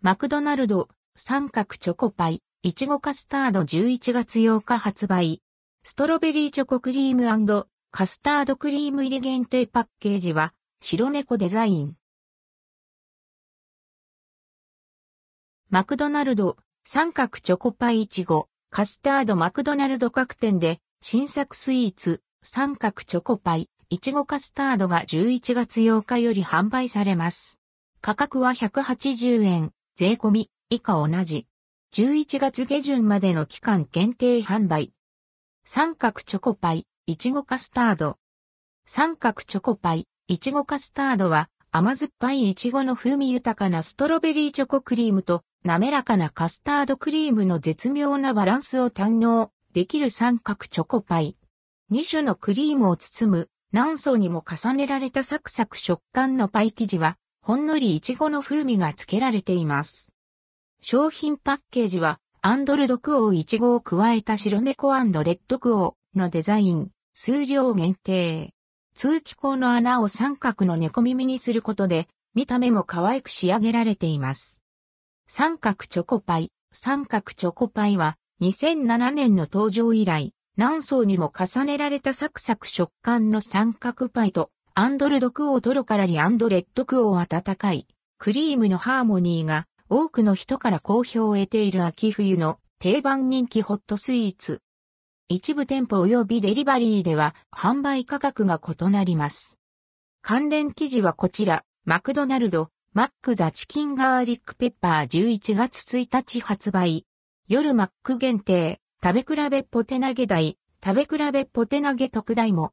マクドナルド、三角チョコパイ、いちごカスタード11月8日発売。ストロベリーチョコクリームカスタードクリーム入り限定パッケージは、白猫デザイン。マクドナルド、三角チョコパイいちご、カスタードマクドナルド各店で、新作スイーツ、三角チョコパイ、いちごカスタードが11月8日より販売されます。価格は180円、税込み、以下同じ。11月下旬までの期間限定販売。三角チョコパイ、いちごカスタード。三角チョコパイ、いちごカスタードは甘酸っぱいいちごの風味豊かなストロベリーチョコクリームと滑らかなカスタードクリームの絶妙なバランスを堪能できる三角チョコパイ。2種のクリームを包む何層にも重ねられたサクサク食感のパイ生地はほんのりいちごの風味がつけられています。商品パッケージはアンドルドクオーイチゴを加えた白猫レッドクオーのデザイン、数量限定。通気口の穴を三角の猫耳にすることで、見た目も可愛く仕上げられています。三角チョコパイ。三角チョコパイは、2007年の登場以来、何層にも重ねられたサクサク食感の三角パイと、アンドルドクオートロカラリアンドレッドクオー温かい、クリームのハーモニーが、多くの人から好評を得ている秋冬の定番人気ホットスイーツ。一部店舗及びデリバリーでは販売価格が異なります。関連記事はこちら、マクドナルド、マックザチキンガーリックペッパー11月1日発売。夜マック限定、食べ比べポテ投げ台、食べ比べポテ投げ特大も、